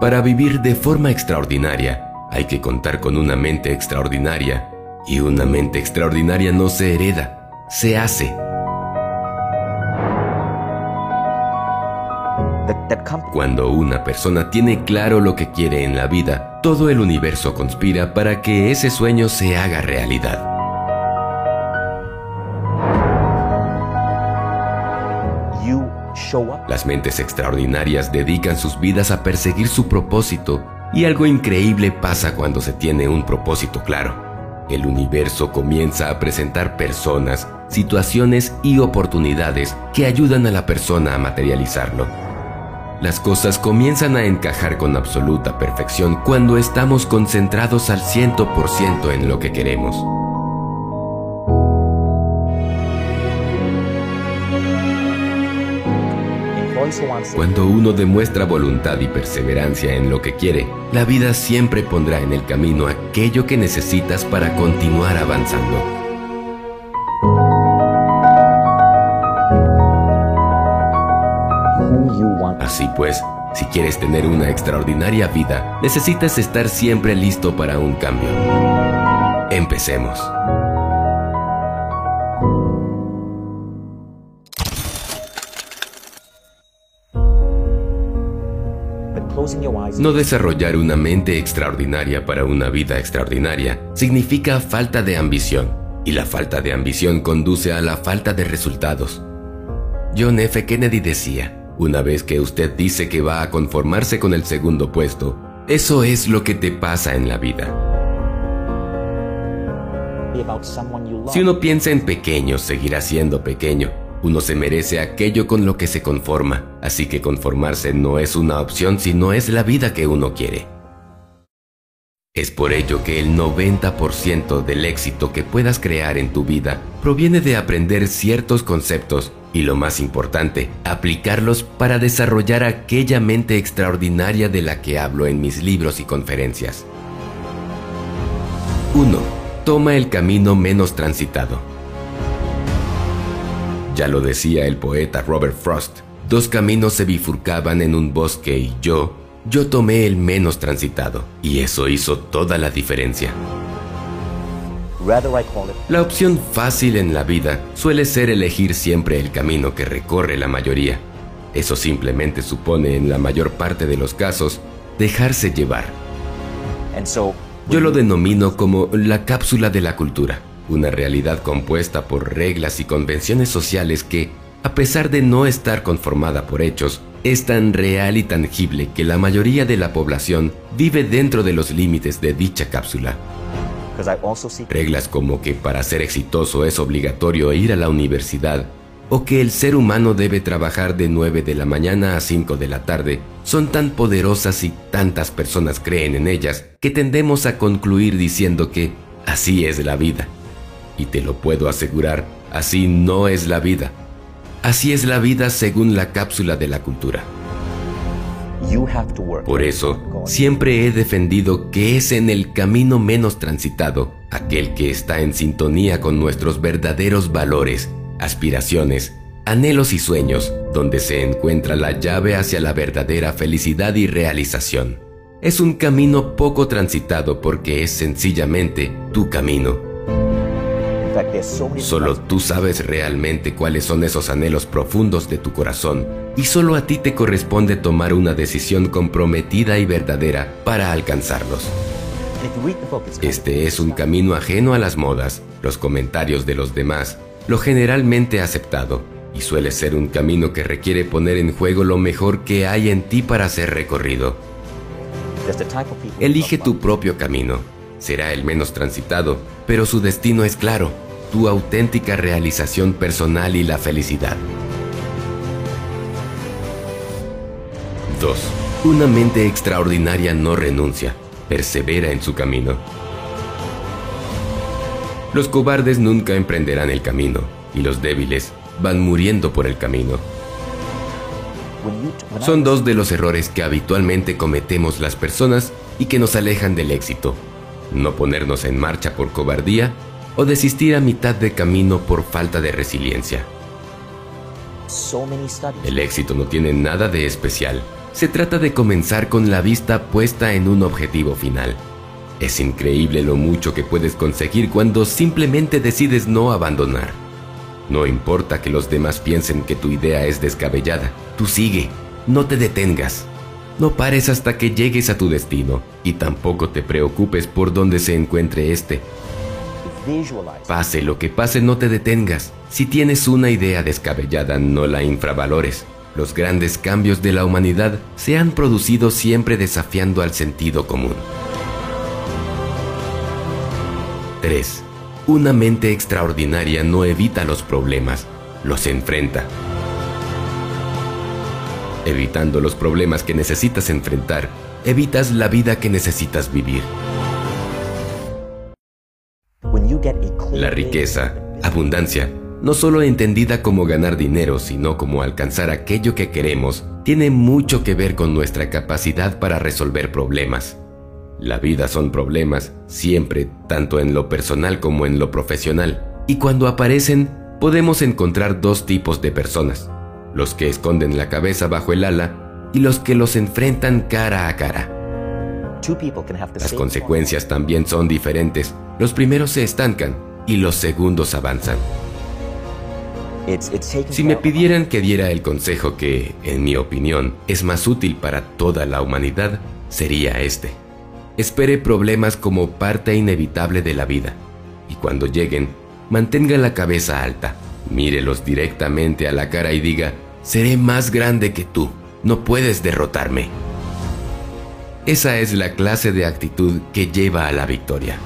Para vivir de forma extraordinaria, hay que contar con una mente extraordinaria. Y una mente extraordinaria no se hereda, se hace. Cuando una persona tiene claro lo que quiere en la vida, todo el universo conspira para que ese sueño se haga realidad. Las mentes extraordinarias dedican sus vidas a perseguir su propósito y algo increíble pasa cuando se tiene un propósito claro. El universo comienza a presentar personas, situaciones y oportunidades que ayudan a la persona a materializarlo. Las cosas comienzan a encajar con absoluta perfección cuando estamos concentrados al 100% en lo que queremos. Cuando uno demuestra voluntad y perseverancia en lo que quiere, la vida siempre pondrá en el camino aquello que necesitas para continuar avanzando. Así pues, si quieres tener una extraordinaria vida, necesitas estar siempre listo para un cambio. Empecemos. No desarrollar una mente extraordinaria para una vida extraordinaria significa falta de ambición, y la falta de ambición conduce a la falta de resultados. John F. Kennedy decía, una vez que usted dice que va a conformarse con el segundo puesto, eso es lo que te pasa en la vida. Si uno piensa en pequeño, seguirá siendo pequeño. Uno se merece aquello con lo que se conforma, así que conformarse no es una opción, sino es la vida que uno quiere. Es por ello que el 90% del éxito que puedas crear en tu vida proviene de aprender ciertos conceptos y lo más importante, aplicarlos para desarrollar aquella mente extraordinaria de la que hablo en mis libros y conferencias. 1. Toma el camino menos transitado. Ya lo decía el poeta Robert Frost, dos caminos se bifurcaban en un bosque y yo, yo tomé el menos transitado, y eso hizo toda la diferencia. La opción fácil en la vida suele ser elegir siempre el camino que recorre la mayoría. Eso simplemente supone en la mayor parte de los casos dejarse llevar. Yo lo denomino como la cápsula de la cultura, una realidad compuesta por reglas y convenciones sociales que, a pesar de no estar conformada por hechos, es tan real y tangible que la mayoría de la población vive dentro de los límites de dicha cápsula. Reglas como que para ser exitoso es obligatorio ir a la universidad o que el ser humano debe trabajar de 9 de la mañana a 5 de la tarde son tan poderosas y tantas personas creen en ellas que tendemos a concluir diciendo que así es la vida. Y te lo puedo asegurar, así no es la vida. Así es la vida según la cápsula de la cultura. Por eso, siempre he defendido que es en el camino menos transitado, aquel que está en sintonía con nuestros verdaderos valores, aspiraciones, anhelos y sueños, donde se encuentra la llave hacia la verdadera felicidad y realización. Es un camino poco transitado porque es sencillamente tu camino Solo tú sabes realmente cuáles son esos anhelos profundos de tu corazón y solo a ti te corresponde tomar una decisión comprometida y verdadera para alcanzarlos. Este es un camino ajeno a las modas, los comentarios de los demás, lo generalmente aceptado, y suele ser un camino que requiere poner en juego lo mejor que hay en ti para ser recorrido. Elige tu propio camino. Será el menos transitado, pero su destino es claro tu auténtica realización personal y la felicidad. 2. Una mente extraordinaria no renuncia, persevera en su camino. Los cobardes nunca emprenderán el camino y los débiles van muriendo por el camino. Son dos de los errores que habitualmente cometemos las personas y que nos alejan del éxito. No ponernos en marcha por cobardía o desistir a mitad de camino por falta de resiliencia. El éxito no tiene nada de especial, Se trata de comenzar con la vista puesta en un objetivo final. Es increíble lo mucho que puedes conseguir cuando simplemente decides no abandonar. No importa que los demás piensen que tu idea es descabellada, tú sigue, no te detengas. No pares hasta que llegues a tu destino y tampoco te preocupes por dónde se encuentre este. Pase lo que pase, no te detengas. Si tienes una idea descabellada, no la infravalores. Los grandes cambios de la humanidad se han producido siempre desafiando al sentido común. 3. Una mente extraordinaria no evita los problemas, los enfrenta. Evitando los problemas que necesitas enfrentar, evitas la vida que necesitas vivir. La riqueza, abundancia, no solo entendida como ganar dinero, sino como alcanzar aquello que queremos, tiene mucho que ver con nuestra capacidad para resolver problemas. La vida son problemas, siempre, tanto en lo personal como en lo profesional, y cuando aparecen, podemos encontrar dos tipos de personas, los que esconden la cabeza bajo el ala y los que los enfrentan cara a cara. Las consecuencias también son diferentes, los primeros se estancan y los segundos avanzan. Si me pidieran que diera el consejo que, en mi opinión, es más útil para toda la humanidad, sería este. Espere problemas como parte inevitable de la vida y cuando lleguen, mantenga la cabeza alta, mírelos directamente a la cara y diga, seré más grande que tú, no puedes derrotarme. Esa es la clase de actitud que lleva a la victoria.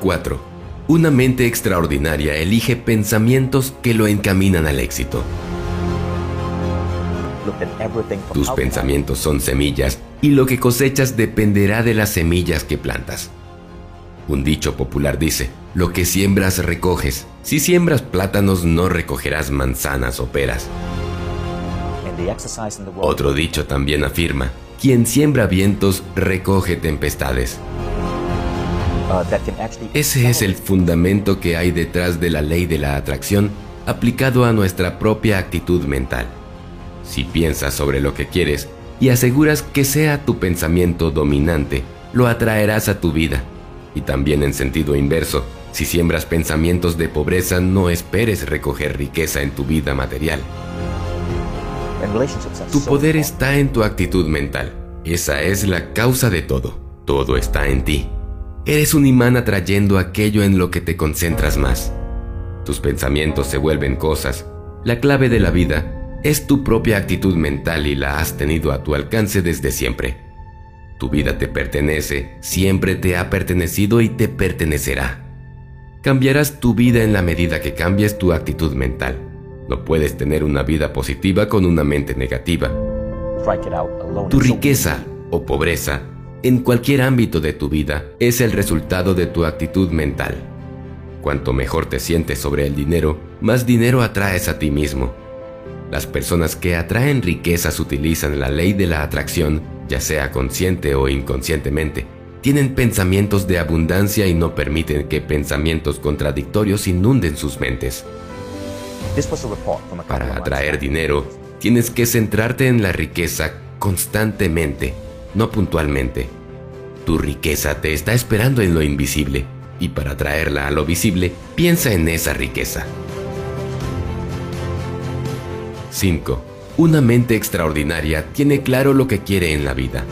4. Una mente extraordinaria elige pensamientos que lo encaminan al éxito. Tus pensamientos son semillas y lo que cosechas dependerá de las semillas que plantas. Un dicho popular dice, lo que siembras recoges. Si siembras plátanos no recogerás manzanas o peras. Otro dicho también afirma, quien siembra vientos recoge tempestades. Uh, Ese es el fundamento que hay detrás de la ley de la atracción aplicado a nuestra propia actitud mental. Si piensas sobre lo que quieres y aseguras que sea tu pensamiento dominante, lo atraerás a tu vida. Y también en sentido inverso, si siembras pensamientos de pobreza, no esperes recoger riqueza en tu vida material. Tu poder está en tu actitud mental. Esa es la causa de todo. Todo está en ti. Eres un imán atrayendo aquello en lo que te concentras más. Tus pensamientos se vuelven cosas. La clave de la vida es tu propia actitud mental y la has tenido a tu alcance desde siempre. Tu vida te pertenece, siempre te ha pertenecido y te pertenecerá. Cambiarás tu vida en la medida que cambies tu actitud mental. No puedes tener una vida positiva con una mente negativa. Tu riqueza o pobreza, en cualquier ámbito de tu vida, es el resultado de tu actitud mental. Cuanto mejor te sientes sobre el dinero, más dinero atraes a ti mismo las personas que atraen riquezas utilizan la ley de la atracción, ya sea consciente o inconscientemente. Tienen pensamientos de abundancia y no permiten que pensamientos contradictorios inunden sus mentes. Para atraer dinero, tienes que centrarte en la riqueza constantemente, no puntualmente. Tu riqueza te está esperando en lo invisible, y para traerla a lo visible, piensa en esa riqueza. 5. Una mente extraordinaria tiene claro lo que quiere en la vida.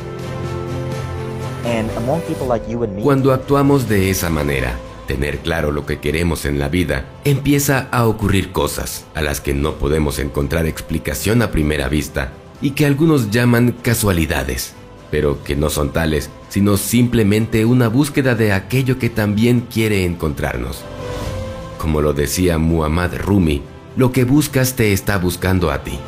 Cuando actuamos de esa manera, tener claro lo que queremos en la vida, empieza a ocurrir cosas a las que no podemos encontrar explicación a primera vista y que algunos llaman casualidades, pero que no son tales, sino simplemente una búsqueda de aquello que también quiere encontrarnos. Como lo decía Muhammad Rumi, lo que buscas te está buscando a ti.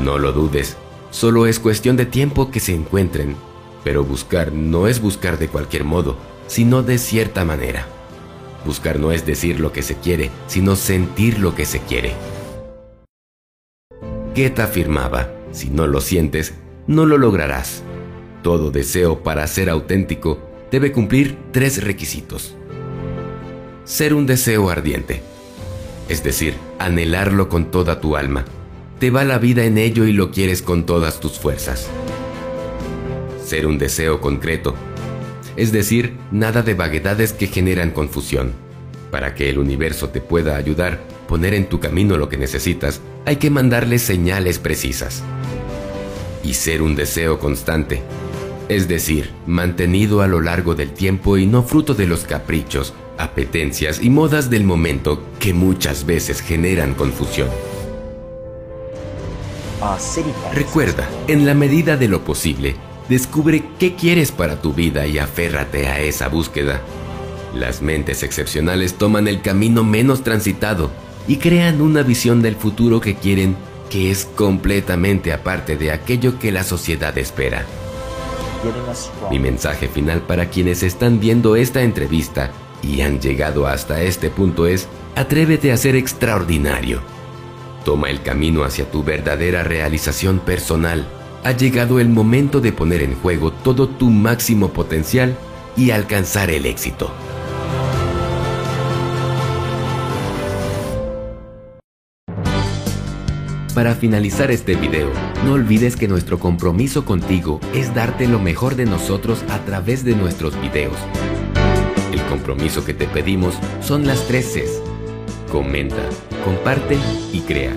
No lo dudes, solo es cuestión de tiempo que se encuentren, pero buscar no es buscar de cualquier modo, sino de cierta manera. Buscar no es decir lo que se quiere, sino sentir lo que se quiere. Goethe afirmaba, si no lo sientes, no lo lograrás. Todo deseo para ser auténtico debe cumplir tres requisitos. Ser un deseo ardiente, es decir, anhelarlo con toda tu alma, te va la vida en ello y lo quieres con todas tus fuerzas. Ser un deseo concreto, es decir, nada de vaguedades que generan confusión. Para que el universo te pueda ayudar, poner en tu camino lo que necesitas, hay que mandarle señales precisas. Y ser un deseo constante, es decir, mantenido a lo largo del tiempo y no fruto de los caprichos, apetencias y modas del momento que muchas veces generan confusión. Recuerda, en la medida de lo posible, descubre qué quieres para tu vida y aférrate a esa búsqueda. Las mentes excepcionales toman el camino menos transitado y crean una visión del futuro que quieren que es completamente aparte de aquello que la sociedad espera. Mi mensaje final para quienes están viendo esta entrevista y han llegado hasta este punto es, atrévete a ser extraordinario. Toma el camino hacia tu verdadera realización personal. Ha llegado el momento de poner en juego todo tu máximo potencial y alcanzar el éxito. Para finalizar este video, no olvides que nuestro compromiso contigo es darte lo mejor de nosotros a través de nuestros videos. El compromiso que te pedimos son las tres Cs. Comenta, comparte y crea.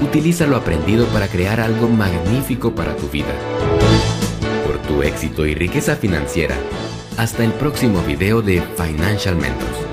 Utiliza lo aprendido para crear algo magnífico para tu vida. Por tu éxito y riqueza financiera. Hasta el próximo video de Financial Mentors.